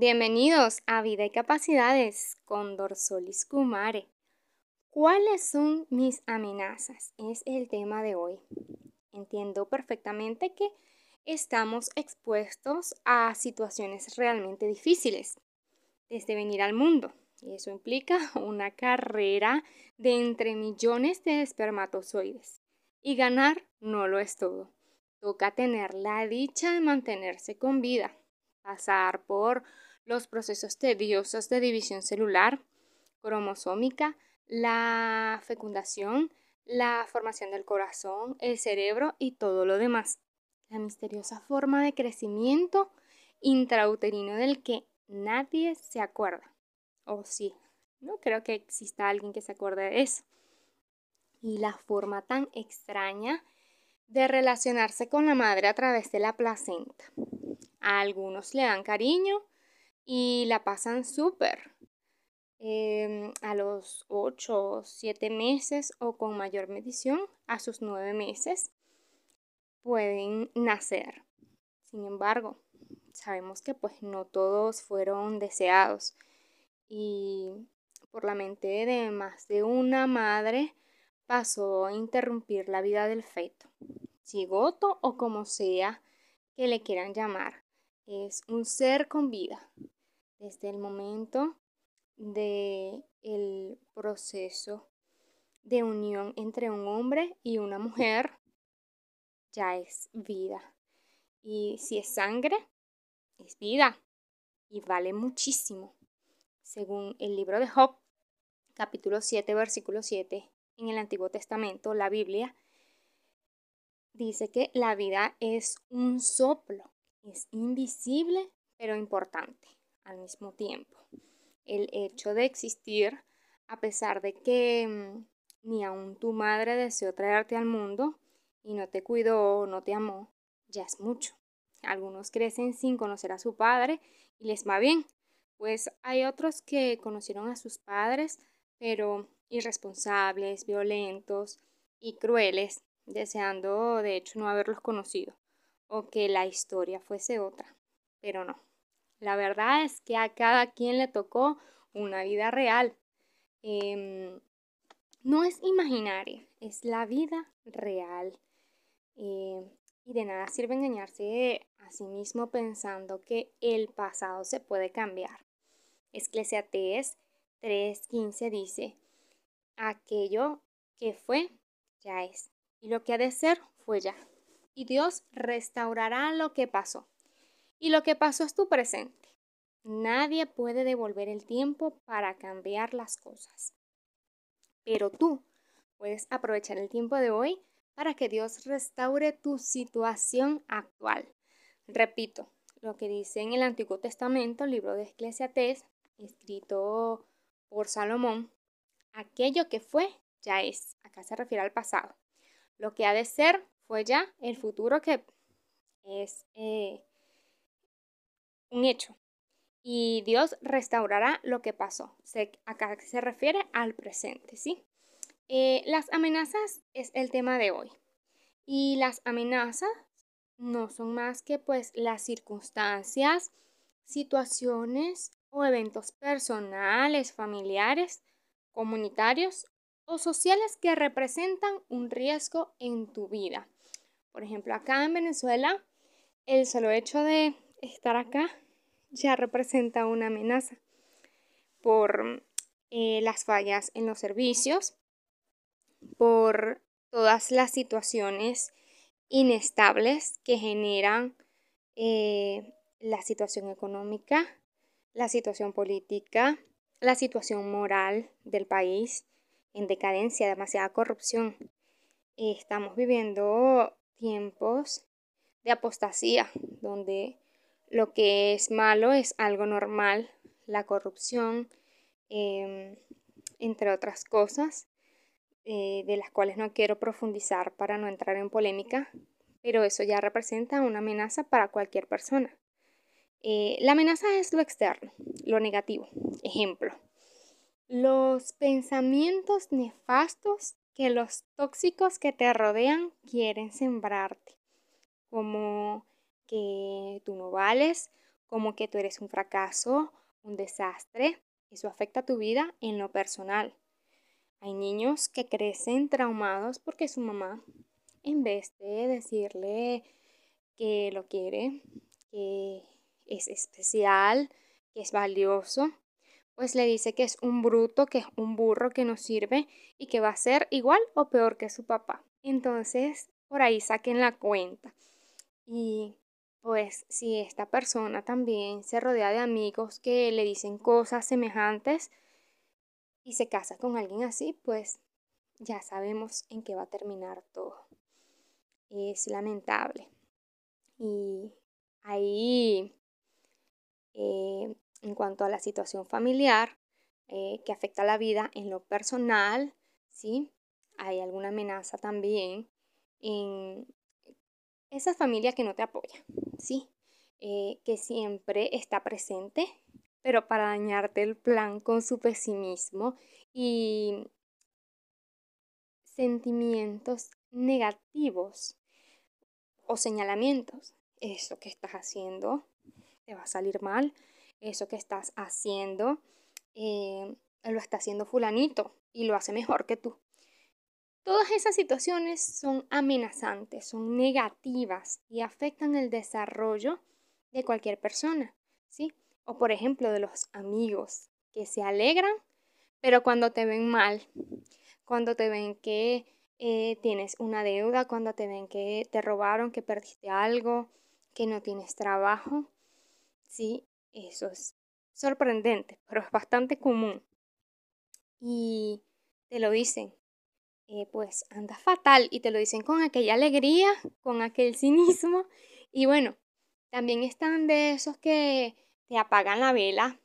Bienvenidos a Vida y Capacidades con Dorsolis Kumare. ¿Cuáles son mis amenazas? Es el tema de hoy. Entiendo perfectamente que estamos expuestos a situaciones realmente difíciles desde venir al mundo. Y eso implica una carrera de entre millones de espermatozoides. Y ganar no lo es todo. Toca tener la dicha de mantenerse con vida, pasar por los procesos tediosos de división celular, cromosómica, la fecundación, la formación del corazón, el cerebro y todo lo demás. La misteriosa forma de crecimiento intrauterino del que nadie se acuerda. O sí, no creo que exista alguien que se acuerde de eso. Y la forma tan extraña de relacionarse con la madre a través de la placenta. A algunos le dan cariño, y la pasan súper. Em, a los 8 o 7 meses o con mayor medición, a sus 9 meses, pueden nacer. Sin embargo, sabemos que pues no todos fueron deseados y por la mente de más de una madre pasó a interrumpir la vida del feto, cigoto o como sea que le quieran llamar. Es un ser con vida, desde el momento del el proceso de unión entre un hombre y una mujer, ya es vida. Y si es sangre, es vida y vale muchísimo. Según el libro de Job, capítulo 7, versículo 7, en el Antiguo Testamento, la Biblia, dice que la vida es un soplo, es invisible pero importante al mismo tiempo. El hecho de existir, a pesar de que mm, ni aún tu madre deseó traerte al mundo y no te cuidó o no te amó, ya es mucho. Algunos crecen sin conocer a su padre y les va bien, pues hay otros que conocieron a sus padres, pero irresponsables, violentos y crueles, deseando de hecho no haberlos conocido o que la historia fuese otra, pero no. La verdad es que a cada quien le tocó una vida real. Em, no es imaginaria, es la vida real. Em, y de nada sirve engañarse a sí mismo pensando que el pasado se puede cambiar. Esclesiastes 3:15 dice, aquello que fue, ya es, y lo que ha de ser, fue ya. Y Dios restaurará lo que pasó. Y lo que pasó es tu presente. Nadie puede devolver el tiempo para cambiar las cosas. Pero tú puedes aprovechar el tiempo de hoy para que Dios restaure tu situación actual. Repito, lo que dice en el Antiguo Testamento, libro de Eclesiastés, escrito por Salomón, aquello que fue, ya es. Acá se refiere al pasado. Lo que ha de ser, fue ya. El futuro que es eh, un hecho. Y Dios restaurará lo que pasó. acá se refiere al presente, ¿sí? Eh, las amenazas es el tema de hoy. Y las amenazas no son más que pues las circunstancias, situaciones o eventos personales, familiares, comunitarios o sociales que representan un riesgo en tu vida. Por ejemplo, acá en Venezuela, el solo hecho de estar acá ya representa una amenaza por eh, las fallas en los servicios, por todas las situaciones inestables que generan eh, la situación económica, la situación política, la situación moral del país en decadencia, demasiada corrupción. estamos viviendo tiempos de apostasía, donde lo que es malo es algo normal, la corrupción, em, entre otras cosas, eh, de las cuales no quiero profundizar para no entrar en polémica, pero eso ya representa una amenaza para cualquier persona. Eh, la amenaza es lo externo, lo negativo. Ejemplo, los pensamientos nefastos que los tóxicos que te rodean quieren sembrarte, como que tú no vales como que tú eres un fracaso, un desastre. Eso afecta tu vida en lo personal. Hay niños que crecen traumados porque su mamá, en vez de decirle que lo quiere, que es especial, que es valioso, pues le dice que es un bruto, que es un burro que no sirve y que va a ser igual o peor que su papá. Entonces, por ahí saquen la cuenta. Y pues si esta persona también se rodea de amigos que le dicen cosas semejantes y se casa con alguien así, pues ya sabemos en qué va a terminar todo. Es lamentable. Y ahí, eh, en cuanto a la situación familiar, eh, que afecta la vida en lo personal, ¿sí? Hay alguna amenaza también en esa familia que no te apoya, ¿sí? Eh, que siempre está presente, pero para dañarte el plan con su pesimismo y sentimientos negativos o señalamientos. Eso que estás haciendo te va a salir mal. Eso que estás haciendo eh, lo está haciendo fulanito y lo hace mejor que tú. Todas esas situaciones son amenazantes, son negativas y afectan el desarrollo de cualquier persona, ¿sí? O por ejemplo de los amigos que se alegran, pero cuando te ven mal, cuando te ven que eh, tienes una deuda, cuando te ven que te robaron, que perdiste algo, que no tienes trabajo, sí, eso es sorprendente, pero es bastante común. Y te lo dicen, eh, pues anda fatal y te lo dicen con aquella alegría, con aquel cinismo. Y bueno, también están de esos que te apagan la vela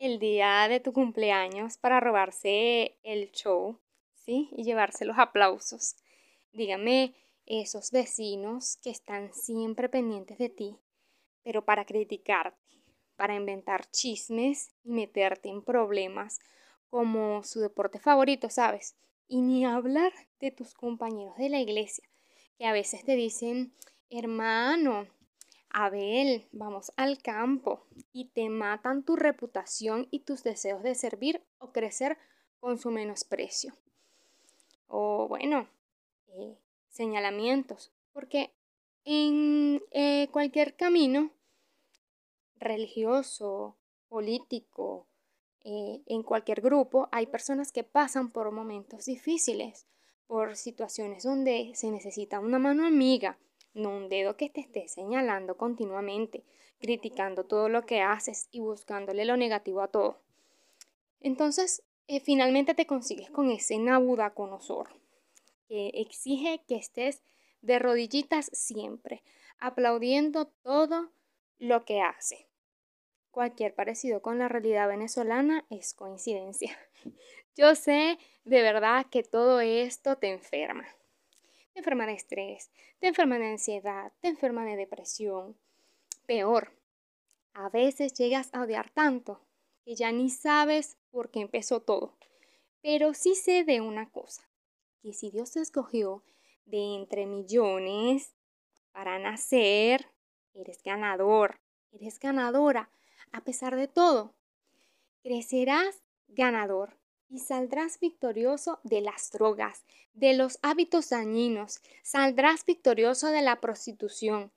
el día de tu cumpleaños para robarse el show, ¿sí? Y llevarse los aplausos. Dígame, esos vecinos que están siempre pendientes de ti, pero para criticarte, para inventar chismes y meterte en problemas como su deporte favorito, ¿sabes? Y ni hablar de tus compañeros de la iglesia, que a veces te dicen, hermano, Abel, vamos al campo, y te matan tu reputación y tus deseos de servir o crecer con su menosprecio. O bueno, eh, señalamientos, porque en eh, cualquier camino religioso, político, eh, en cualquier grupo hay personas que pasan por momentos difíciles, por situaciones donde se necesita una mano amiga, no un dedo que te esté señalando continuamente, criticando todo lo que haces y buscándole lo negativo a todo. Entonces, eh, finalmente te consigues con ese Nabucodonosor que exige que estés de rodillitas siempre, aplaudiendo todo lo que hace. Cualquier parecido con la realidad venezolana es coincidencia. Yo sé de verdad que todo esto te enferma. Te enferma de estrés, te enferma de ansiedad, te enferma de depresión. Peor, a veces llegas a odiar tanto que ya ni sabes por qué empezó todo. Pero sí sé de una cosa, que si Dios te escogió de entre millones para nacer, eres ganador, eres ganadora a pesar de todo. Crecerás ganador y saldrás victorioso de las drogas, de los hábitos dañinos, saldrás victorioso de la prostitución,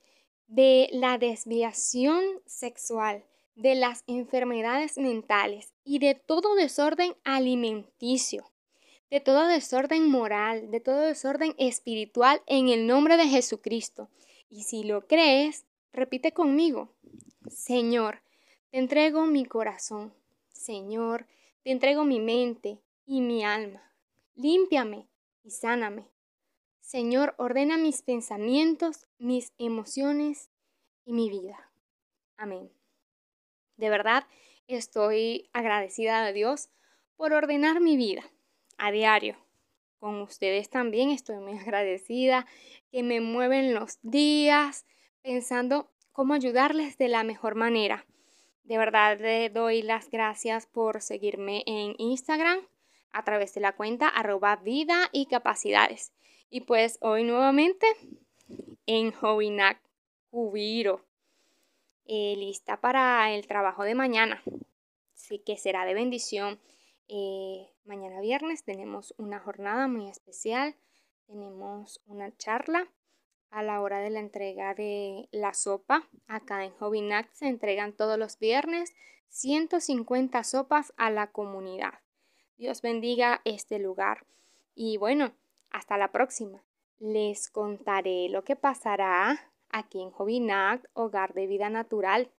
de la desviación sexual, de las enfermedades mentales y de todo desorden alimenticio, de todo desorden moral, de todo desorden espiritual en el nombre de Jesucristo. Y si lo crees, repite conmigo, Señor, te entrego mi corazón, Señor, te entrego mi mente y mi alma. Límpiame y sáname. Señor, ordena mis pensamientos, mis emociones y mi vida. Amén. De verdad, estoy agradecida a Dios por ordenar mi vida a diario. Con ustedes también estoy muy agradecida que me mueven los días pensando cómo ayudarles de la mejor manera. De verdad le doy las gracias por seguirme en Instagram a través de la cuenta arroba vida y capacidades. Y pues hoy nuevamente en Jovinac Cubiro. eh, lista para el trabajo de mañana, sí que será de bendición. Eh, mañana viernes tenemos una jornada muy especial, tenemos una charla a la hora de la entrega de la sopa. Acá en Hobbynac se entregan todos los viernes 150 sopas a la comunidad. Dios bendiga este lugar. Y bueno, hasta la próxima. Les contaré lo que pasará aquí en Hobbynac, Hogar de Vida Natural.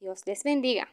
Dios les bendiga.